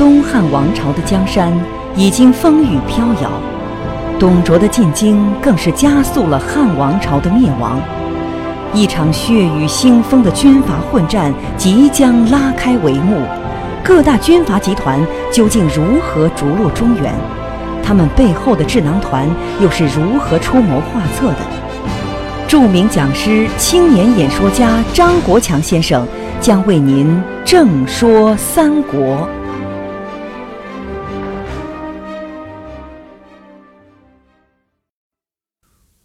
东汉王朝的江山已经风雨飘摇，董卓的进京更是加速了汉王朝的灭亡。一场血雨腥风的军阀混战即将拉开帷幕，各大军阀集团究竟如何逐鹿中原？他们背后的智囊团又是如何出谋划策的？著名讲师、青年演说家张国强先生将为您正说三国。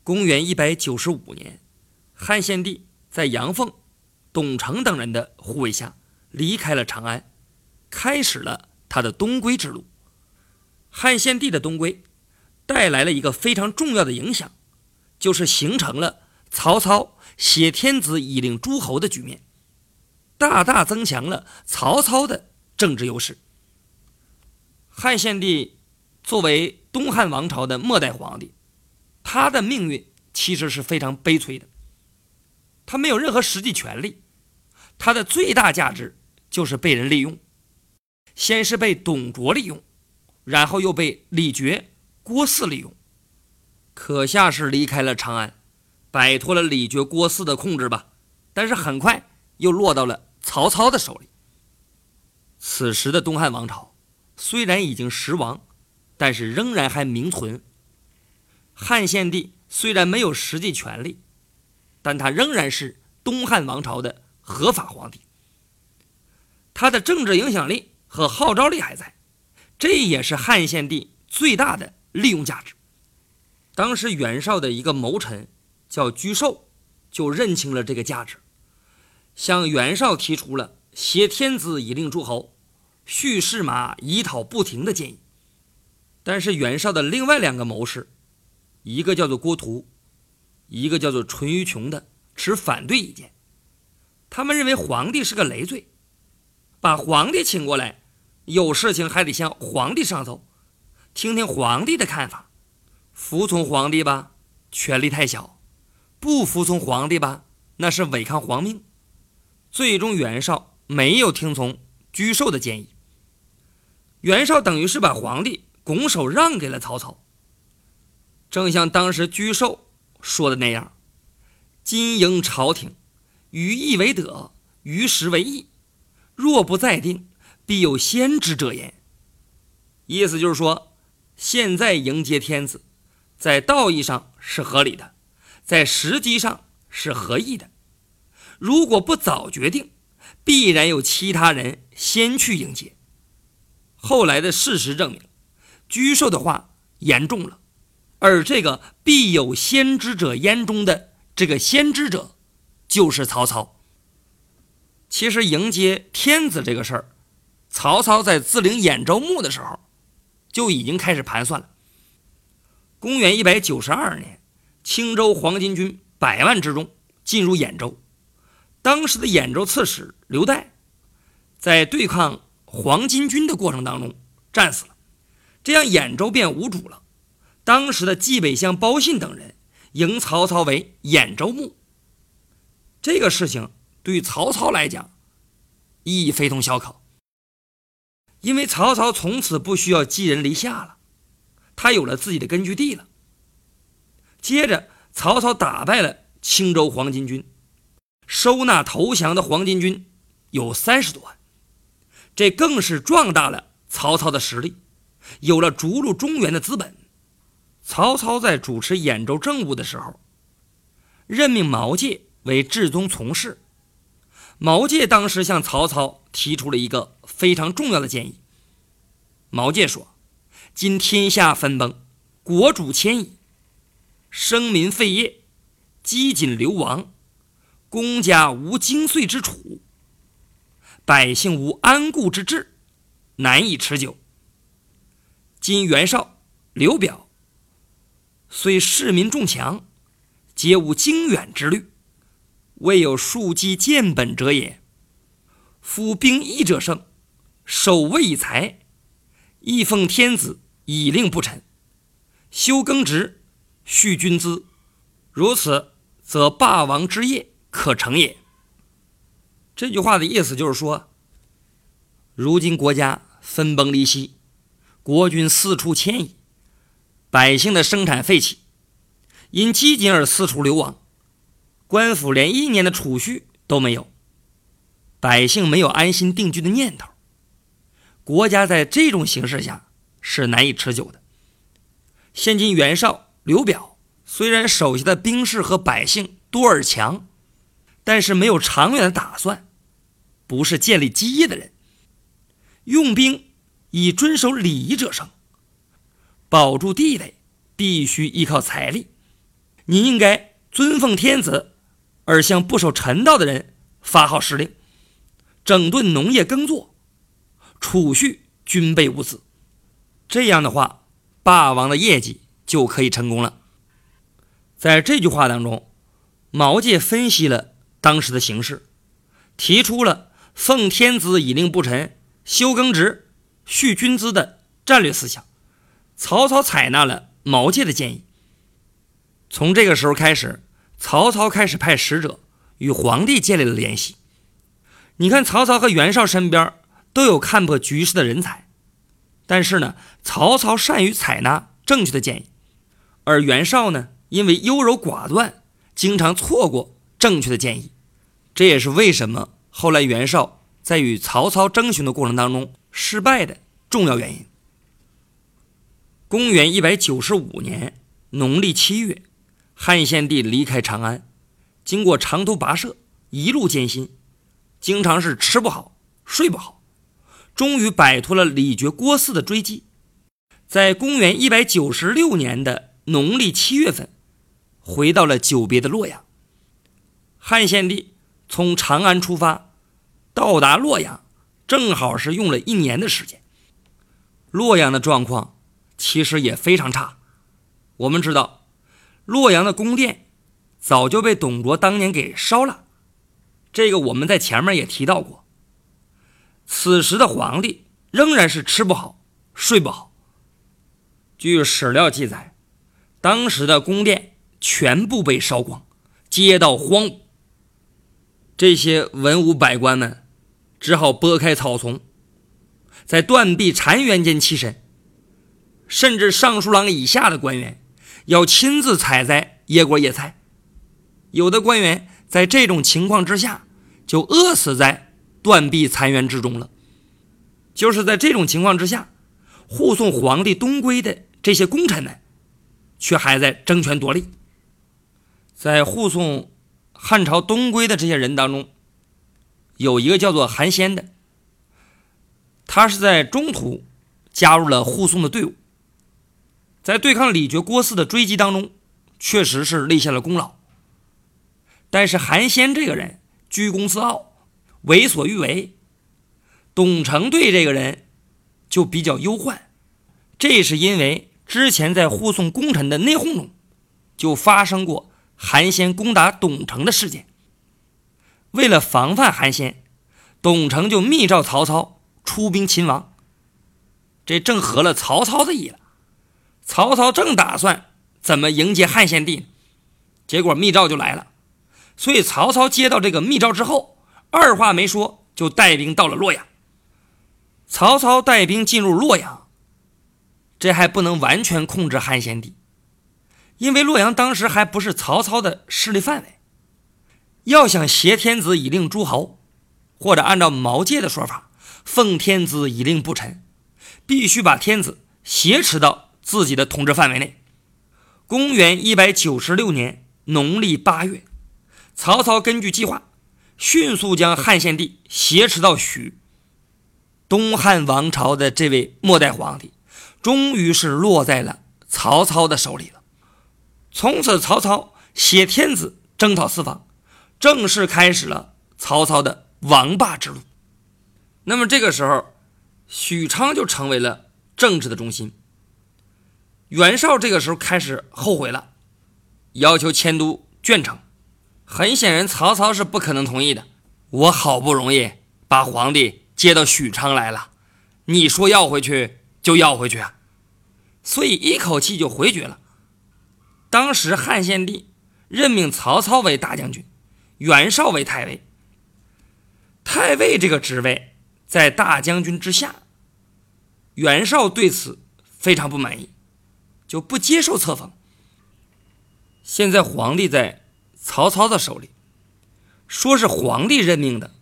公元一百九十五年。汉献帝在杨凤、董承等人的护卫下离开了长安，开始了他的东归之路。汉献帝的东归带来了一个非常重要的影响，就是形成了曹操挟天子以令诸侯的局面，大大增强了曹操的政治优势。汉献帝作为东汉王朝的末代皇帝，他的命运其实是非常悲催的。他没有任何实际权利，他的最大价值就是被人利用。先是被董卓利用，然后又被李傕、郭汜利用。可下是离开了长安，摆脱了李傕、郭汜的控制吧，但是很快又落到了曹操的手里。此时的东汉王朝虽然已经失亡，但是仍然还名存。汉献帝虽然没有实际权利。但他仍然是东汉王朝的合法皇帝，他的政治影响力和号召力还在，这也是汉献帝最大的利用价值。当时袁绍的一个谋臣叫沮授，就认清了这个价值，向袁绍提出了挟天子以令诸侯、蓄士马以讨不停的建议。但是袁绍的另外两个谋士，一个叫做郭图。一个叫做淳于琼的持反对意见，他们认为皇帝是个累赘，把皇帝请过来，有事情还得向皇帝上奏，听听皇帝的看法，服从皇帝吧，权力太小；不服从皇帝吧，那是违抗皇命。最终，袁绍没有听从沮授的建议，袁绍等于是把皇帝拱手让给了曹操，正像当时沮授。说的那样，今迎朝廷，于义为德，于时为义。若不再定，必有先知者焉。意思就是说，现在迎接天子，在道义上是合理的，在时机上是合意的。如果不早决定，必然有其他人先去迎接。后来的事实证明，沮授的话言重了。而这个必有先知者焉中的这个先知者，就是曹操。其实迎接天子这个事儿，曹操在自领兖州牧的时候，就已经开始盘算了。公元一百九十二年，青州黄巾军百万之众进入兖州，当时的兖州刺史刘岱，在对抗黄巾军的过程当中战死了，这样兖州便无主了。当时的冀北乡包信等人迎曹操为兖州牧，这个事情对曹操来讲意义非同小可，因为曹操从此不需要寄人篱下了，他有了自己的根据地了。接着，曹操打败了青州黄巾军，收纳投降的黄巾军有三十多万，这更是壮大了曹操的实力，有了逐鹿中原的资本。曹操在主持兖州政务的时候，任命毛玠为至宗从事。毛玠当时向曹操提出了一个非常重要的建议。毛玠说：“今天下分崩，国主迁移，生民废业，饥馑流亡，公家无精粹之处，百姓无安固之志，难以持久。今袁绍、刘表。”虽市民众强，皆无经远之虑，未有庶几见本者也。夫兵役者胜，守卫以财，亦奉天子以令不臣，修耕植，蓄军资，如此，则霸王之业可成也。这句话的意思就是说，如今国家分崩离析，国君四处迁移，百姓的生产废弃，因饥馑而四处流亡，官府连一年的储蓄都没有，百姓没有安心定居的念头，国家在这种形势下是难以持久的。现今袁绍、刘表虽然手下的兵士和百姓多而强，但是没有长远的打算，不是建立基业的人。用兵以遵守礼仪者胜，保住地位必须依靠财力。你应该尊奉天子，而向不守臣道的人发号施令，整顿农业耕作，储蓄军备物资。这样的话。霸王的业绩就可以成功了。在这句话当中，毛玠分析了当时的形势，提出了奉天子以令不臣、休耕植、蓄军资的战略思想。曹操采纳了毛玠的建议。从这个时候开始，曹操开始派使者与皇帝建立了联系。你看，曹操和袁绍身边都有看破局势的人才。但是呢，曹操善于采纳正确的建议，而袁绍呢，因为优柔寡断，经常错过正确的建议。这也是为什么后来袁绍在与曹操争雄的过程当中失败的重要原因。公元一百九十五年农历七月，汉献帝离开长安，经过长途跋涉，一路艰辛，经常是吃不好，睡不好。终于摆脱了李傕郭汜的追击，在公元一百九十六年的农历七月份，回到了久别的洛阳。汉献帝从长安出发，到达洛阳，正好是用了一年的时间。洛阳的状况其实也非常差。我们知道，洛阳的宫殿早就被董卓当年给烧了，这个我们在前面也提到过。此时的皇帝仍然是吃不好、睡不好。据史料记载，当时的宫殿全部被烧光，街道荒芜。这些文武百官们只好拨开草丛，在断壁残垣间栖身。甚至尚书郎以下的官员要亲自采摘野果野菜，有的官员在这种情况之下就饿死在。断壁残垣之中了，就是在这种情况之下，护送皇帝东归的这些功臣们，却还在争权夺利。在护送汉朝东归的这些人当中，有一个叫做韩先的，他是在中途加入了护送的队伍，在对抗李傕郭汜的追击当中，确实是立下了功劳。但是韩先这个人居功自傲。为所欲为，董承对这个人就比较忧患，这是因为之前在护送功臣的内讧中，就发生过韩先攻打董承的事件。为了防范韩先，董承就密诏曹操出兵擒王。这正合了曹操的意了。曹操正打算怎么迎接汉献帝，结果密诏就来了。所以曹操接到这个密诏之后。二话没说，就带兵到了洛阳。曹操带兵进入洛阳，这还不能完全控制汉献帝，因为洛阳当时还不是曹操的势力范围。要想挟天子以令诸侯，或者按照毛玠的说法，奉天子以令不臣，必须把天子挟持到自己的统治范围内。公元一百九十六年农历八月，曹操根据计划。迅速将汉献帝挟持到许，东汉王朝的这位末代皇帝，终于是落在了曹操的手里了。从此，曹操挟天子征讨四方，正式开始了曹操的王霸之路。那么，这个时候，许昌就成为了政治的中心。袁绍这个时候开始后悔了，要求迁都鄄城。很显然，曹操是不可能同意的。我好不容易把皇帝接到许昌来了，你说要回去就要回去啊？所以一口气就回绝了。当时汉献帝任命曹操为大将军，袁绍为太尉。太尉这个职位在大将军之下，袁绍对此非常不满意，就不接受册封。现在皇帝在曹操的手里，说是皇帝任命的，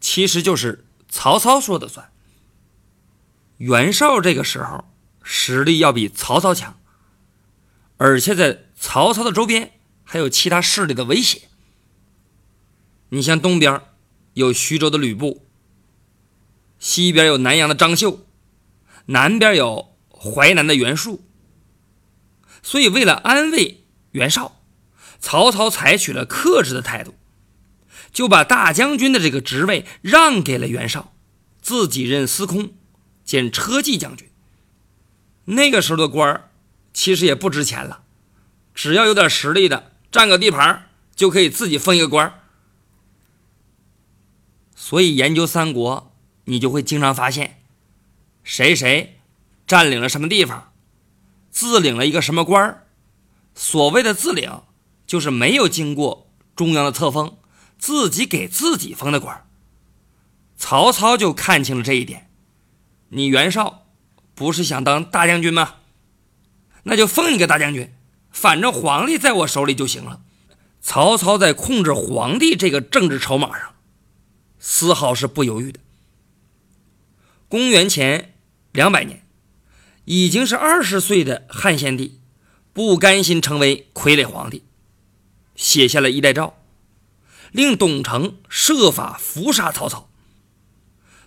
其实就是曹操说的算。袁绍这个时候实力要比曹操强，而且在曹操的周边还有其他势力的威胁。你像东边有徐州的吕布，西边有南阳的张绣，南边有淮南的袁术。所以为了安慰袁绍，曹操采取了克制的态度，就把大将军的这个职位让给了袁绍，自己任司空。兼车骑将军，那个时候的官儿其实也不值钱了，只要有点实力的，占个地盘就可以自己封一个官儿。所以研究三国，你就会经常发现，谁谁占领了什么地方，自领了一个什么官儿。所谓的自领，就是没有经过中央的册封，自己给自己封的官儿。曹操就看清了这一点。你袁绍不是想当大将军吗？那就封你个大将军，反正皇帝在我手里就行了。曹操在控制皇帝这个政治筹码上，丝毫是不犹豫的。公元前两百年，已经是二十岁的汉献帝，不甘心成为傀儡皇帝，写下了《衣带诏》，令董承设法伏杀曹操。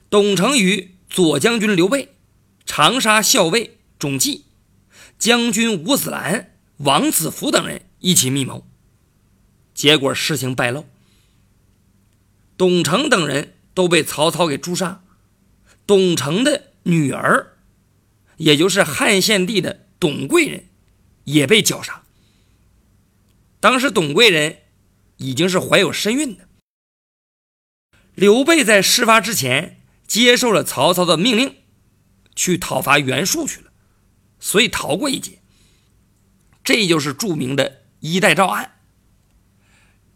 董承与。左将军刘备、长沙校尉种纪、将军吴子兰、王子服等人一起密谋，结果事情败露，董承等人都被曹操给诛杀，董承的女儿，也就是汉献帝的董贵人，也被绞杀。当时董贵人已经是怀有身孕的，刘备在事发之前。接受了曹操的命令，去讨伐袁术去了，所以逃过一劫。这就是著名的衣带诏案。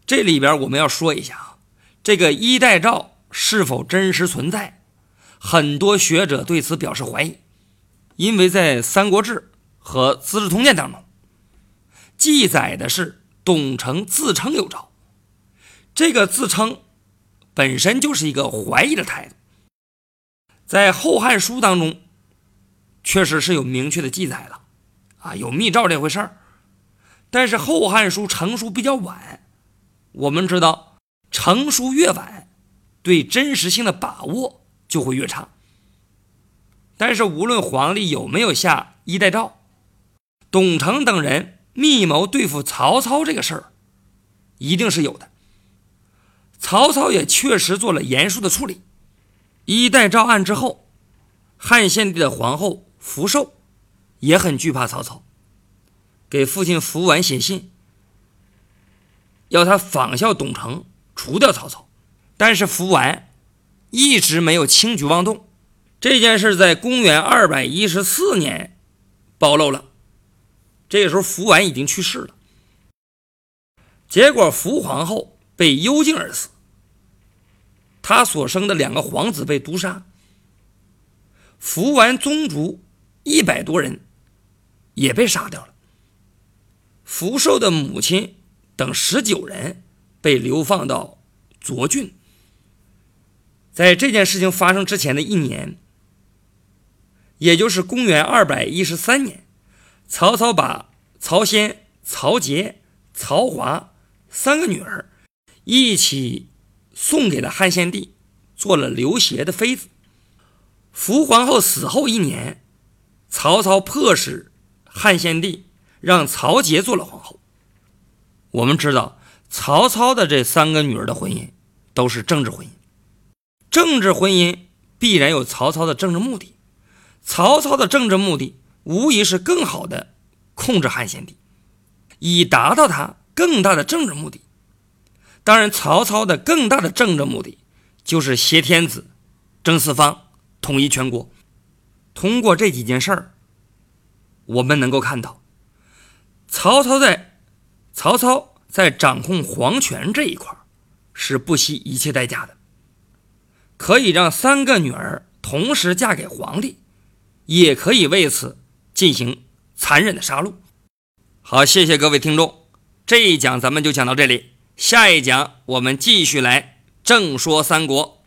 这里边我们要说一下啊，这个衣带诏是否真实存在，很多学者对此表示怀疑，因为在《三国志》和《资治通鉴》当中，记载的是董承自称有诏，这个自称本身就是一个怀疑的态度。在《后汉书》当中，确实是有明确的记载了，啊，有密诏这回事儿。但是《后汉书》成书比较晚，我们知道，成书越晚，对真实性的把握就会越差。但是无论皇帝有没有下衣带诏，董承等人密谋对付曹操这个事儿，一定是有的。曹操也确实做了严肃的处理。衣带诏案之后，汉献帝的皇后福寿也很惧怕曹操，给父亲福完写信，要他仿效董承除掉曹操。但是福完一直没有轻举妄动。这件事在公元二百一十四年暴露了，这个时候福完已经去世了。结果福皇后被幽禁而死。他所生的两个皇子被毒杀，福完宗族一百多人也被杀掉了。福寿的母亲等十九人被流放到涿郡。在这件事情发生之前的一年，也就是公元二百一十三年，曹操把曹仙、曹杰、曹华三个女儿一起。送给了汉献帝，做了刘协的妃子。福皇后死后一年，曹操迫使汉献帝让曹杰做了皇后。我们知道，曹操的这三个女儿的婚姻都是政治婚姻，政治婚姻必然有曹操的政治目的。曹操的政治目的无疑是更好的控制汉献帝，以达到他更大的政治目的。当然，曹操的更大的政治目的就是挟天子、征四方、统一全国。通过这几件事儿，我们能够看到，曹操在曹操在掌控皇权这一块是不惜一切代价的，可以让三个女儿同时嫁给皇帝，也可以为此进行残忍的杀戮。好，谢谢各位听众，这一讲咱们就讲到这里，下一讲我们继续来正说三国。